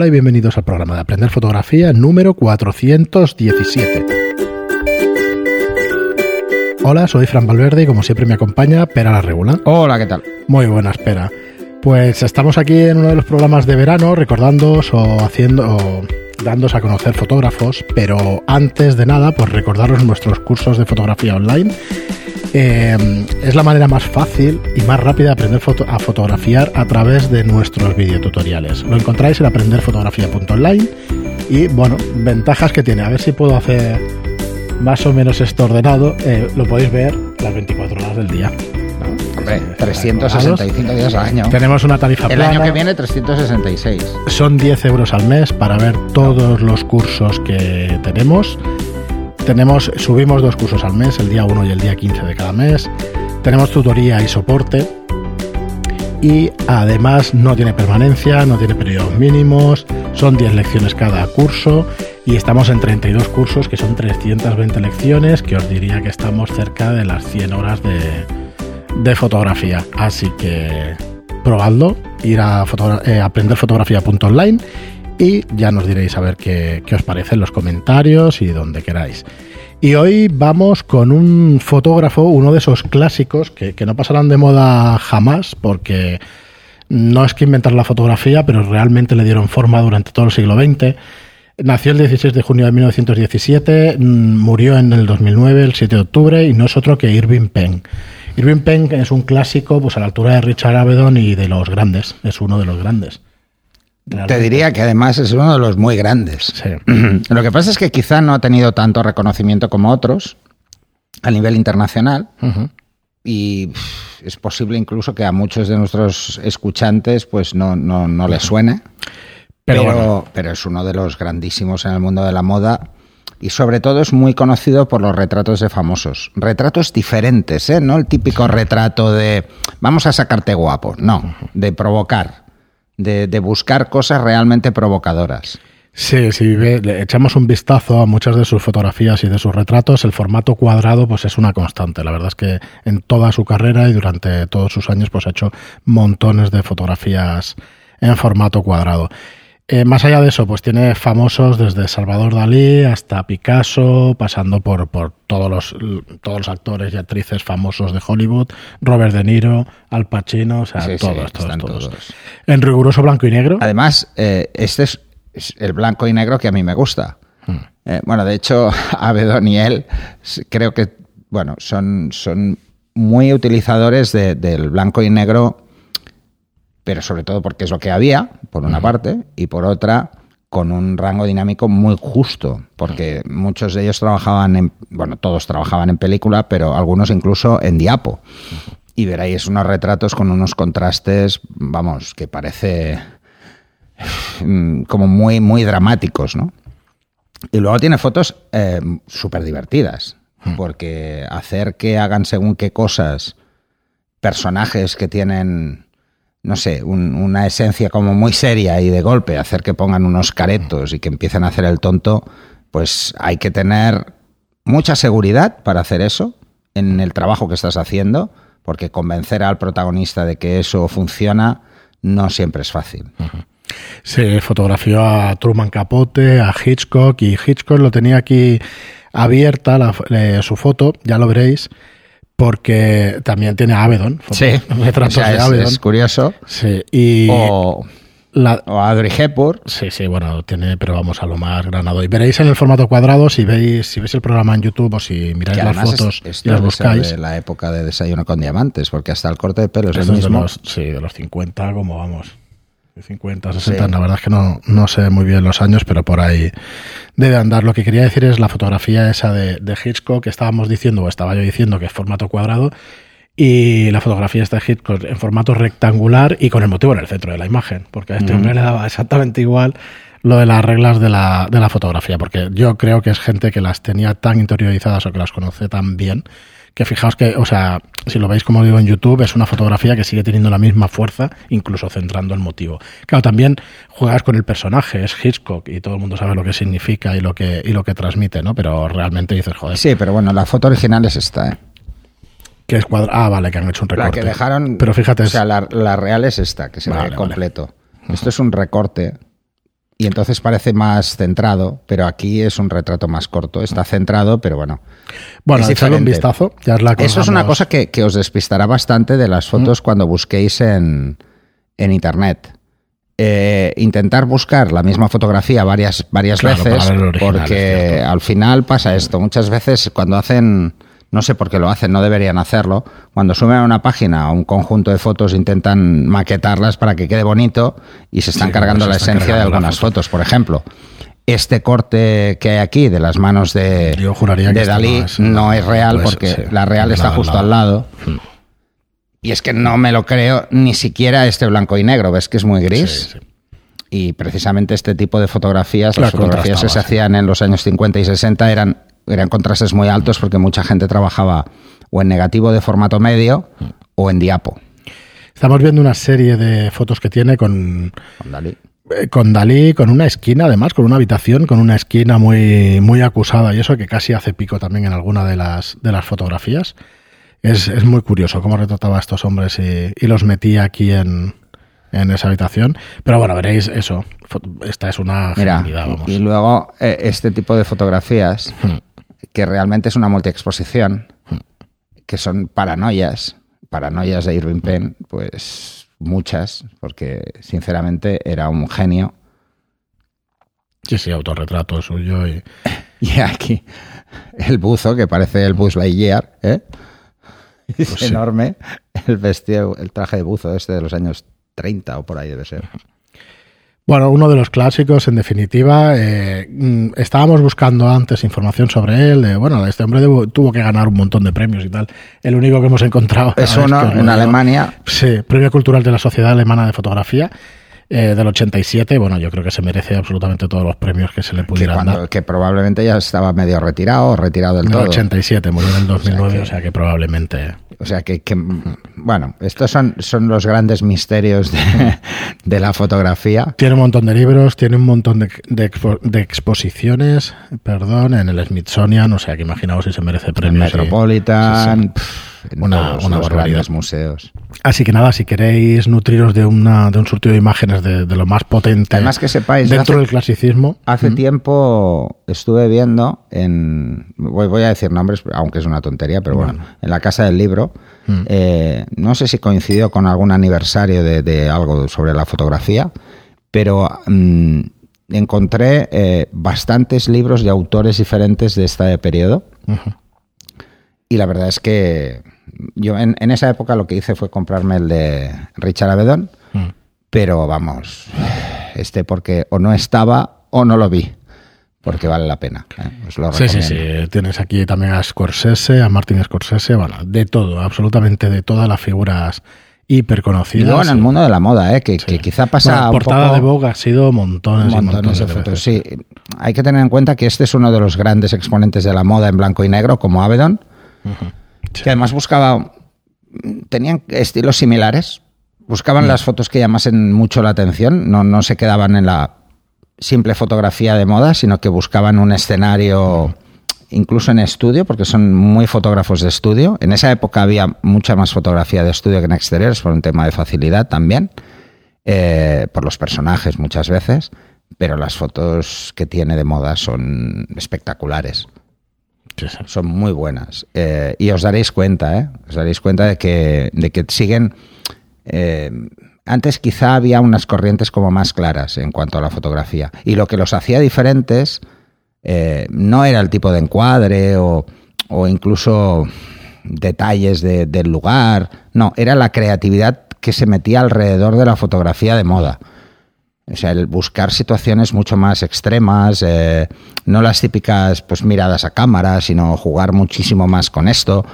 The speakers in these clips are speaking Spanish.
Hola y bienvenidos al programa de Aprender Fotografía número 417. Hola, soy Fran Valverde y como siempre me acompaña Pera la Regula. Hola, ¿qué tal? Muy buenas, Pera. Pues estamos aquí en uno de los programas de verano recordándoos o haciendo o dándos a conocer fotógrafos, pero antes de nada, pues recordaros nuestros cursos de fotografía online eh, es la manera más fácil y más rápida de aprender a fotografiar a través de nuestros videotutoriales. Lo encontráis en aprenderfotografía.online y bueno, ventajas que tiene. A ver si puedo hacer más o menos esto ordenado. Eh, lo podéis ver las 24 horas del día. Hombre, 365 días al año. Tenemos una tarifa El año que viene 366. Son 10 euros al mes para ver todos los cursos que tenemos tenemos, subimos dos cursos al mes, el día 1 y el día 15 de cada mes. Tenemos tutoría y soporte. Y además no tiene permanencia, no tiene periodos mínimos, son 10 lecciones cada curso y estamos en 32 cursos que son 320 lecciones, que os diría que estamos cerca de las 100 horas de, fotografía. Así que probadlo, ir a eh, aprenderfotografía.online y ya nos diréis a ver qué, os parece en los comentarios y donde queráis. Y hoy vamos con un fotógrafo, uno de esos clásicos que, no pasarán de moda jamás, porque no es que inventar la fotografía, pero realmente le dieron forma durante todo el siglo XX. Nació el 16 de junio de 1917, mm, murió en el 2009, el 7 de octubre, y no es otro que Irving Penn. Irving Penn es un clásico pues, a la altura de Richard Avedon y de los grandes, es uno de los grandes. Te diría que además es uno de los muy grandes. Lo que pasa es que quizá no ha tenido tanto reconocimiento como otros a nivel internacional. Y es posible incluso que a muchos de nuestros escuchantes pues no, no, no les suene. Pero, pero, es uno de los grandísimos en el mundo de la moda y sobre todo es muy conocido por los retratos de famosos. Retratos diferentes, ¿eh? No el típico retrato de vamos a sacarte guapo, no, de provocar de, buscar cosas realmente provocadoras. Sí, si le echamos un vistazo a muchas de sus fotografías y de sus retratos, el formato cuadrado pues es una constante. La verdad es que en toda su carrera y durante todos sus años pues ha hecho montones de fotografías en formato cuadrado. Eh, más allá de eso, pues tiene famosos desde Salvador Dalí hasta Picasso, pasando por, por todos, los, todos los actores y actrices famosos de Hollywood, Robert De Niro, Al Pacino, o sea, todos, todos, todos, En riguroso blanco y negro. Además, eh, este es, el blanco y negro que a mí me gusta. Hmm. Eh, bueno, de hecho, Abedón y él creo que, bueno, son, son muy utilizadores del blanco y negro pero sobre todo porque es lo que había, por una parte, y por otra, con un rango dinámico muy justo, porque muchos de ellos trabajaban en, bueno, todos trabajaban en película, pero algunos incluso en diapo. Y veréis unos retratos con unos contrastes, vamos, que parece mm, como muy, muy dramáticos, ¿no? Y luego tiene fotos eh, súper divertidas, porque hacer que hagan según qué cosas personajes que tienen no sé, una esencia como muy seria y de golpe hacer que pongan unos caretos y que empiecen a hacer el tonto, pues hay que tener mucha seguridad para hacer eso en el trabajo que estás haciendo, porque convencer al protagonista de que eso funciona no siempre es fácil. Se fotografió a Truman Capote, a Hitchcock, y Hitchcock lo tenía aquí abierta su foto, ya lo veréis porque también tiene Avedon. Sí, es, curioso. Sí, y... O... La, o Audrey Hepburn. Sí, sí, bueno, tiene, pero vamos a lo más granado. Y veréis en el formato cuadrado, si veis, si veis el programa en YouTube o si miráis las fotos y las buscáis. de la época de desayuno con diamantes, porque hasta el corte de pelo es el mismo. sí, de los 50, como vamos. 50, 60, la verdad es que no, no, sé muy bien los años, pero por ahí debe andar. Lo que quería decir es la fotografía esa de, de Hitchcock que estábamos diciendo, o estaba yo diciendo que es formato cuadrado, y la fotografía está de Hitchcock en formato rectangular y con el motivo en el centro de la imagen, porque a este hombre le daba exactamente igual lo de las reglas de la, de la fotografía, porque yo creo que es gente que las tenía tan interiorizadas o que las conoce tan bien que fijaos que, o sea, si lo veis como digo en YouTube, es una fotografía que sigue teniendo la misma fuerza, incluso centrando el motivo. Claro, también juegas con el personaje, es Hitchcock y todo el mundo sabe lo que significa y lo que, y lo que transmite, ¿no? Pero realmente dices, joder. Sí, pero bueno, la foto original es esta, ¿eh? Que es cuadra ah, vale, que han hecho un recorte. La que dejaron. Pero fíjate. O sea, la, real es esta, que se ve completo. Esto es un recorte y entonces parece más centrado, pero aquí es un retrato más corto. Está centrado, pero bueno. Bueno, echarle un vistazo. Ya la Eso es una cosa que, os despistará bastante de las fotos cuando busquéis en, en internet. Eh, intentar buscar la misma fotografía varias, varias veces, porque al final pasa esto. Muchas veces cuando hacen no sé por qué lo hacen, no deberían hacerlo. Cuando suben a una página a un conjunto de fotos intentan maquetarlas para que quede bonito y se están cargando la esencia de algunas fotos. Por ejemplo, este corte que hay aquí de las manos de, de Dalí no es, real porque la real está justo al lado. Hmm. Y es que no me lo creo ni siquiera este blanco y negro, ves que es muy gris. Y precisamente este tipo de fotografías, las fotografías que se hacían en los años 50 y 60 eran eran contrastes muy altos porque mucha gente trabajaba o en negativo de formato medio o en diapo. Estamos viendo una serie de fotos que tiene con, con Dalí. Eh, con Dalí, con una esquina además, con una habitación, con una esquina muy, muy acusada y eso que casi hace pico también en alguna de las, de las fotografías. Es, muy curioso cómo retrataba a estos hombres y, los metía aquí en, en esa habitación. Pero bueno, veréis eso. Esta es una Mira, Y luego eh, este tipo de fotografías hmm que realmente es una multiexposición, que son paranoias, paranoias de Irving Penn, pues muchas, porque sinceramente era un genio. Sí, sí, autorretrato suyo. Y, y aquí el buzo, que parece el Buzz Lightyear, ¿eh? es pues enorme, el vestido, el traje de buzo este de los años 30 o por ahí debe ser. Bueno, uno de los clásicos, en definitiva. Eh, mm, estábamos buscando antes información sobre él. bueno, este hombre tuvo que ganar un montón de premios y tal. El único que hemos encontrado es uno en Alemania. Sí, Premio Cultural de la Sociedad Alemana de Fotografía. Eh, del 87, bueno, yo creo que se merece absolutamente todos los premios que se le pudieran que dar. Que probablemente ya estaba medio retirado o retirado del todo. En el 87, murió en el 2009, o sea que, probablemente... O sea que, bueno, estos son, son los grandes misterios de, la fotografía. Tiene un montón de libros, tiene un montón de, de, exposiciones, perdón, en el Smithsonian, o sea que imaginaos si se merece premios. Metropolitan una, una barbaridad. museos. Así que nada, si queréis nutriros de, una, de un surtido de imágenes de, lo más potente Además que sepáis, dentro del clasicismo. Hace tiempo estuve viendo en, voy, a decir nombres, aunque es una tontería, pero bueno, en la Casa del Libro, eh, no sé si coincidió con algún aniversario de, algo sobre la fotografía, pero... Mm, encontré eh, bastantes libros de autores diferentes de este periodo. Y la verdad es que yo en, esa época lo que hice fue comprarme el de Richard Avedon, mm. pero vamos, este porque o no estaba o no lo vi porque vale la pena. ¿eh? sí, sí, sí. Tienes aquí también a Scorsese, a Martin Scorsese, bueno, de todo, absolutamente de todas las figuras hiperconocidas. Y luego en el mundo de la moda, ¿eh? que, quizá pasa. la portada de Vogue ha sido montones, y montones de, fotos. Sí, hay que tener en cuenta que este es uno de los grandes exponentes de la moda en blanco y negro, como Avedon, que además buscaba, tenían estilos similares, buscaban las fotos que llamasen mucho la atención, no, no se quedaban en la simple fotografía de moda, sino que buscaban un escenario incluso en estudio, porque son muy fotógrafos de estudio. En esa época había mucha más fotografía de estudio que en exteriores, por un tema de facilidad también, eh, por los personajes muchas veces, pero las fotos que tiene de moda son espectaculares. Son muy buenas. Eh, y os daréis cuenta, ¿eh? Os daréis cuenta de que, de que siguen... Eh, antes quizá había unas corrientes como más claras en cuanto a la fotografía. Y lo que los hacía diferentes eh, no era el tipo de encuadre o, incluso detalles del lugar. No, era la creatividad que se metía alrededor de la fotografía de moda. O sea, el buscar situaciones mucho más extremas, eh, no las típicas pues miradas a cámara, sino jugar muchísimo más con esto.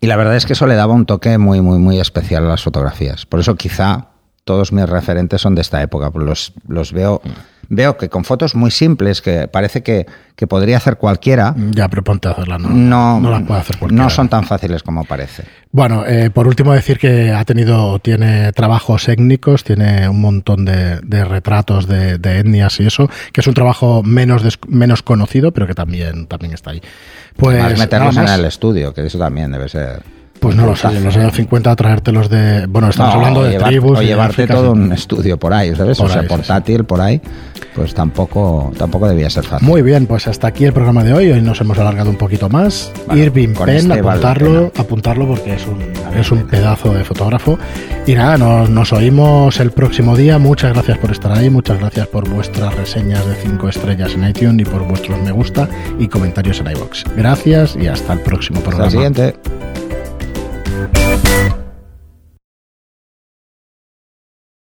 Y la verdad es que eso le daba un toque muy, muy, muy especial a las fotografías. Por eso quizá todos mis referentes son de esta época, los, los veo veo que con fotos muy simples, que parece que, podría hacer cualquiera. Ya, pero ponte a hacerla, no. No, las puede hacer cualquiera. No son tan fáciles como parece. Bueno, eh, por último decir que ha tenido, tiene trabajos étnicos, tiene un montón de, retratos de, etnias y eso, que es un trabajo menos, menos conocido, pero que también, también está ahí. Pues. meterlos en el estudio, que eso también debe ser. Pues no lo sé, en los años 50 traértelos de... Bueno, estamos No, hablando de llevar- tribus. O llevarte todo sí. un estudio por ahí, ¿sabes? Por o sea, ahí, sí, portátil por ahí, pues tampoco, tampoco debía ser fácil. Muy bien, pues hasta aquí el programa de hoy. Hoy nos hemos alargado un poquito más. Bueno, Irving Penn, este vale la apuntarlo, apuntarlo porque es un, es un pedazo de fotógrafo. Y nada, nos, nos oímos el próximo día. Muchas gracias por estar ahí, muchas gracias por vuestras reseñas de 5 estrellas en iTunes y por vuestros me gusta y comentarios en iBox. Gracias y hasta el próximo Hasta programa. el siguiente.